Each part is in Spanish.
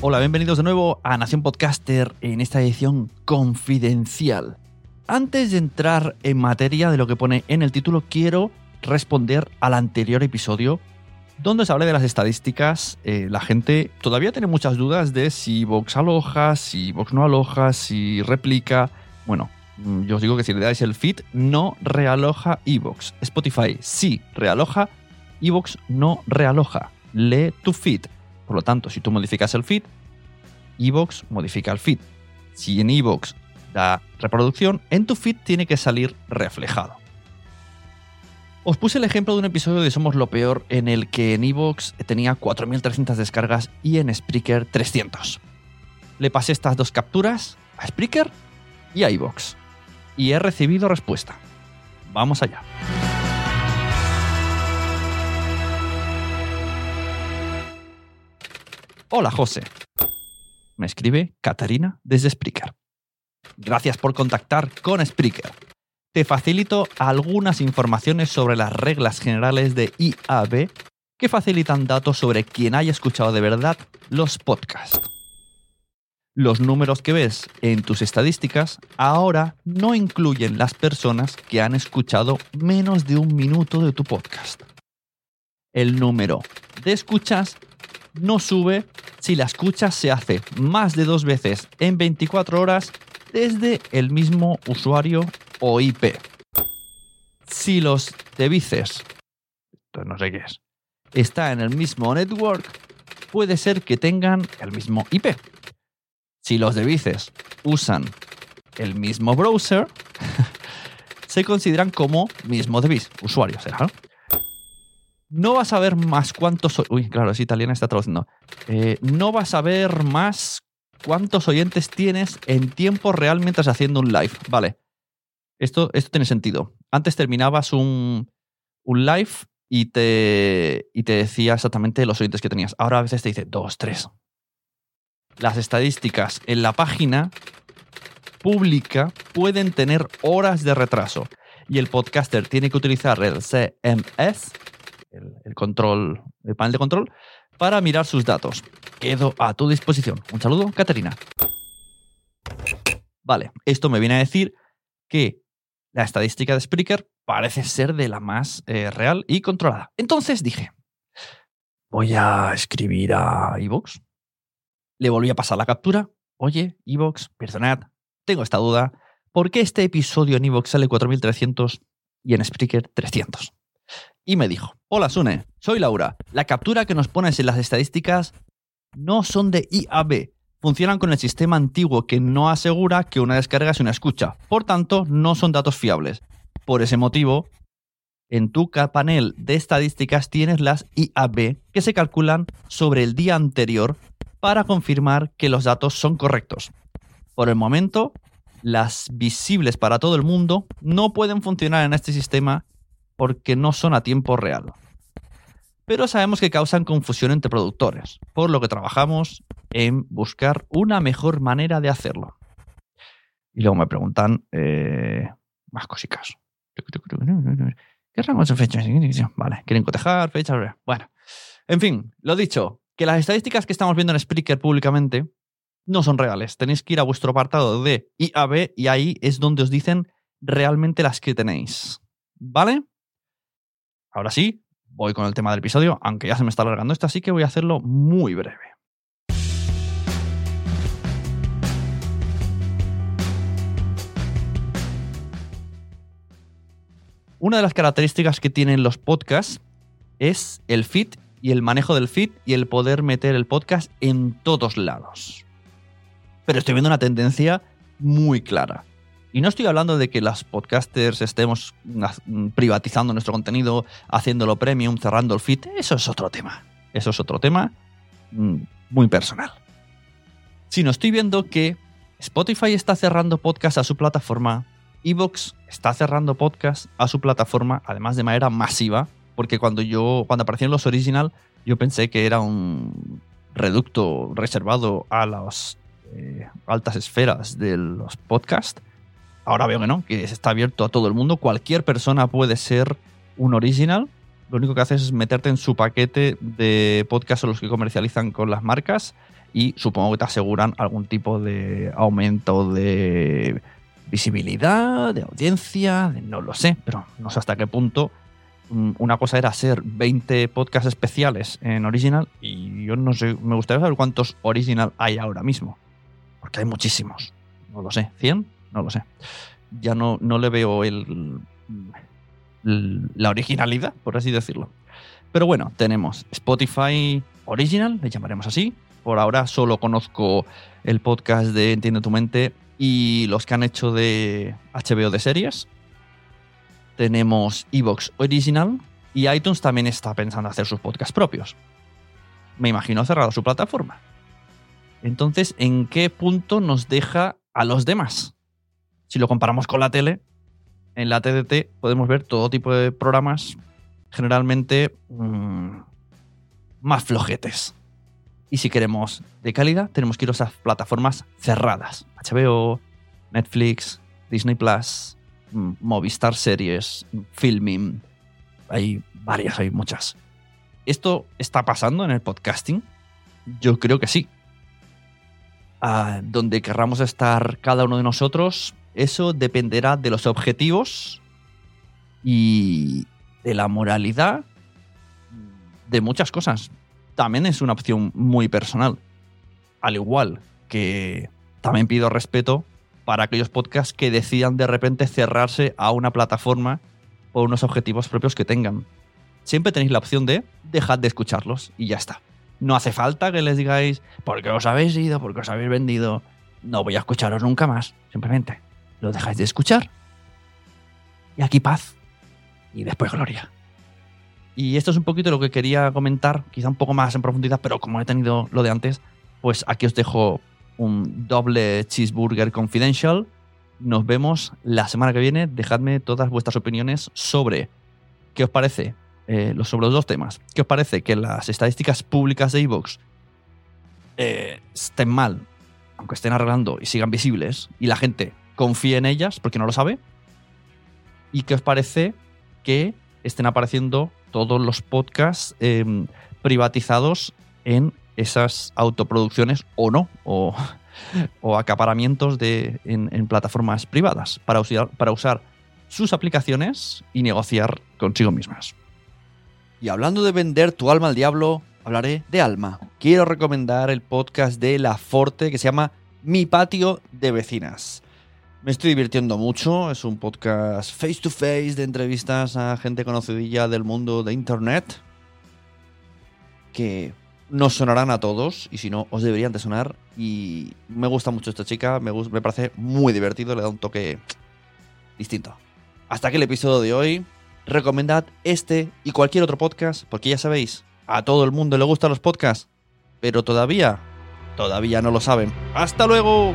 Hola, bienvenidos de nuevo a Nación Podcaster en esta edición confidencial. Antes de entrar en materia de lo que pone en el título, quiero responder al anterior episodio donde os hablé de las estadísticas. Eh, la gente todavía tiene muchas dudas de si Vox aloja, si Vox no aloja, si replica. Bueno, mm, yo os digo que si le dais el feed, no realoja Evox. Spotify sí realoja, Evox no realoja. Lee tu feed. Por lo tanto, si tú modificas el feed, Evox modifica el feed. Si en Evox da reproducción, en tu feed tiene que salir reflejado. Os puse el ejemplo de un episodio de Somos lo Peor en el que en Evox tenía 4.300 descargas y en Spreaker 300. Le pasé estas dos capturas a Spreaker y a Evox. Y he recibido respuesta. Vamos allá. Hola José. Me escribe Catarina desde Spreaker. Gracias por contactar con Spreaker. Te facilito algunas informaciones sobre las reglas generales de IAB que facilitan datos sobre quien haya escuchado de verdad los podcasts. Los números que ves en tus estadísticas ahora no incluyen las personas que han escuchado menos de un minuto de tu podcast. El número de escuchas no sube si la escucha se hace más de dos veces en 24 horas desde el mismo usuario o IP. Si los devices, no sé qué es, está en el mismo network, puede ser que tengan el mismo IP. Si los devices usan el mismo browser, se consideran como mismo device, usuario será. No vas a ver más cuántos. Uy, claro, es italiana, está traduciendo. Eh, no vas a ver más cuántos oyentes tienes en tiempo real mientras haciendo un live. Vale. Esto, esto tiene sentido. Antes terminabas un, un live y te, y te decía exactamente los oyentes que tenías. Ahora a veces te dice dos, tres. Las estadísticas en la página pública pueden tener horas de retraso y el podcaster tiene que utilizar el CMS, el, control, el panel de control, para mirar sus datos. Quedo a tu disposición. Un saludo, Caterina. Vale, esto me viene a decir que la estadística de Spreaker parece ser de la más eh, real y controlada. Entonces dije, voy a escribir a Evox. Le volví a pasar la captura. Oye, Evox, perdonad, tengo esta duda. ¿Por qué este episodio en Evox sale 4300 y en Spreaker 300? Y me dijo, hola Sune, soy Laura. La captura que nos pones en las estadísticas no son de IAB. Funcionan con el sistema antiguo que no asegura que una descarga es una escucha. Por tanto, no son datos fiables. Por ese motivo, en tu panel de estadísticas tienes las IAB que se calculan sobre el día anterior para confirmar que los datos son correctos. Por el momento, las visibles para todo el mundo, no pueden funcionar en este sistema porque no son a tiempo real. Pero sabemos que causan confusión entre productores, por lo que trabajamos en buscar una mejor manera de hacerlo. Y luego me preguntan eh, más cositas. ¿Qué rangos de fechas? Vale, quieren cotejar fechas. Bueno, en fin, lo dicho, que las estadísticas que estamos viendo en Spreaker públicamente no son reales. Tenéis que ir a vuestro apartado de IAB y ahí es donde os dicen realmente las que tenéis. ¿Vale? Ahora sí, voy con el tema del episodio, aunque ya se me está alargando esto, así que voy a hacerlo muy breve. Una de las características que tienen los podcasts es el feed y el manejo del feed y el poder meter el podcast en todos lados. Pero estoy viendo una tendencia muy clara. Y no estoy hablando de que los podcasters estemos privatizando nuestro contenido, haciéndolo premium, cerrando el feed. Eso es otro tema. Eso es otro tema mm, muy personal. Sino estoy viendo que Spotify está cerrando podcast a su plataforma, Evox está cerrando podcast a su plataforma, además de manera masiva, porque cuando yo, cuando aparecieron los original, yo pensé que era un reducto reservado a las eh, altas esferas de los podcasts. Ahora veo que no, que está abierto a todo el mundo. Cualquier persona puede ser un original. Lo único que haces es meterte en su paquete de podcasts los que comercializan con las marcas y supongo que te aseguran algún tipo de aumento de visibilidad, de audiencia, no lo sé, pero no sé hasta qué punto Mm, una cosa era hacer 20 podcasts especiales en original y yo no sé, me gustaría saber cuántos original hay ahora mismo. Porque hay muchísimos. No lo sé. ¿100? No lo sé. Ya no, no le veo el, la originalidad, por así decirlo. Pero bueno, tenemos Spotify Original, le llamaremos así. Por ahora solo conozco el podcast de Entiende tu mente y los que han hecho de HBO de series, tenemos Evox Original y iTunes también está pensando hacer sus podcasts propios. Me imagino cerrado su plataforma. Entonces, ¿en qué punto nos deja a los demás? Si lo comparamos con la tele, en la TDT podemos ver todo tipo de programas, generalmente mmm, más flojetes. Y si queremos de calidad, tenemos que ir a esas plataformas cerradas. HBO, Netflix, Disney Plus, Movistar Series, Filming. Hay varias, hay muchas. ¿Esto está pasando en el podcasting? Yo creo que sí. Ah, donde querramos estar cada uno de nosotros, eso dependerá de los objetivos y de la moralidad, de muchas cosas. También es una opción muy personal. Al igual que también pido respeto para aquellos podcasts que decidan de repente cerrarse a una plataforma por unos objetivos propios que tengan. Siempre tenéis la opción de dejar de escucharlos y ya está. No hace falta que les digáis, porque os habéis ido, porque os habéis vendido, no voy a escucharos nunca más. Simplemente lo dejáis de escuchar. Y aquí paz. Y después gloria. Y esto es un poquito lo que quería comentar, quizá un poco más en profundidad, pero como he tenido lo de antes, pues aquí os dejo un doble cheeseburger confidential. Nos vemos la semana que viene. Dejadme todas vuestras opiniones sobre qué os parece eh, sobre los dos temas. ¿Qué os parece que las estadísticas públicas de Evox eh, estén mal, aunque estén arreglando y sigan visibles, y la gente confíe en ellas porque no lo sabe? ¿Y qué os parece que estén apareciendo todos los podcasts em, privatizados en esas autoproducciones o no, o, acaparamientos de, en, plataformas privadas para usar, para usar sus aplicaciones y negociar consigo mismas. Y hablando de vender tu alma al diablo, hablaré de alma. Quiero recomendar el podcast de La Forte que se llama Mi patio de vecinas. Me estoy divirtiendo mucho, es un podcast face to face de entrevistas a gente conocidilla del mundo de Internet que nos sonarán a todos y si no, os deberían de sonar. Y me gusta mucho esta chica, me, me parece muy divertido, le da un toque distinto. Hasta aquí el episodio de hoy. Recomendad este y cualquier otro podcast, porque ya sabéis, a todo el mundo le gustan los podcasts, pero todavía, todavía no lo saben. ¡Hasta luego!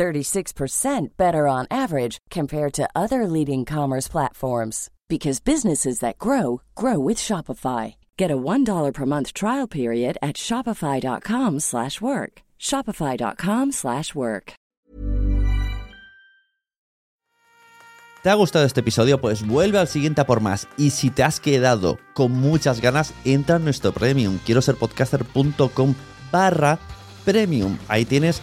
36% better on average compared to other leading commerce platforms because businesses that grow grow with Shopify. Get a $1 per month trial period at shopify.com/work. shopify.com/work. ¿Te ha gustado este episodio? Pues vuelve al siguiente a por más. Y si te has quedado con muchas ganas, entra en nuestro premium. Quiero ser podcaster.com/premium. Ahí tienes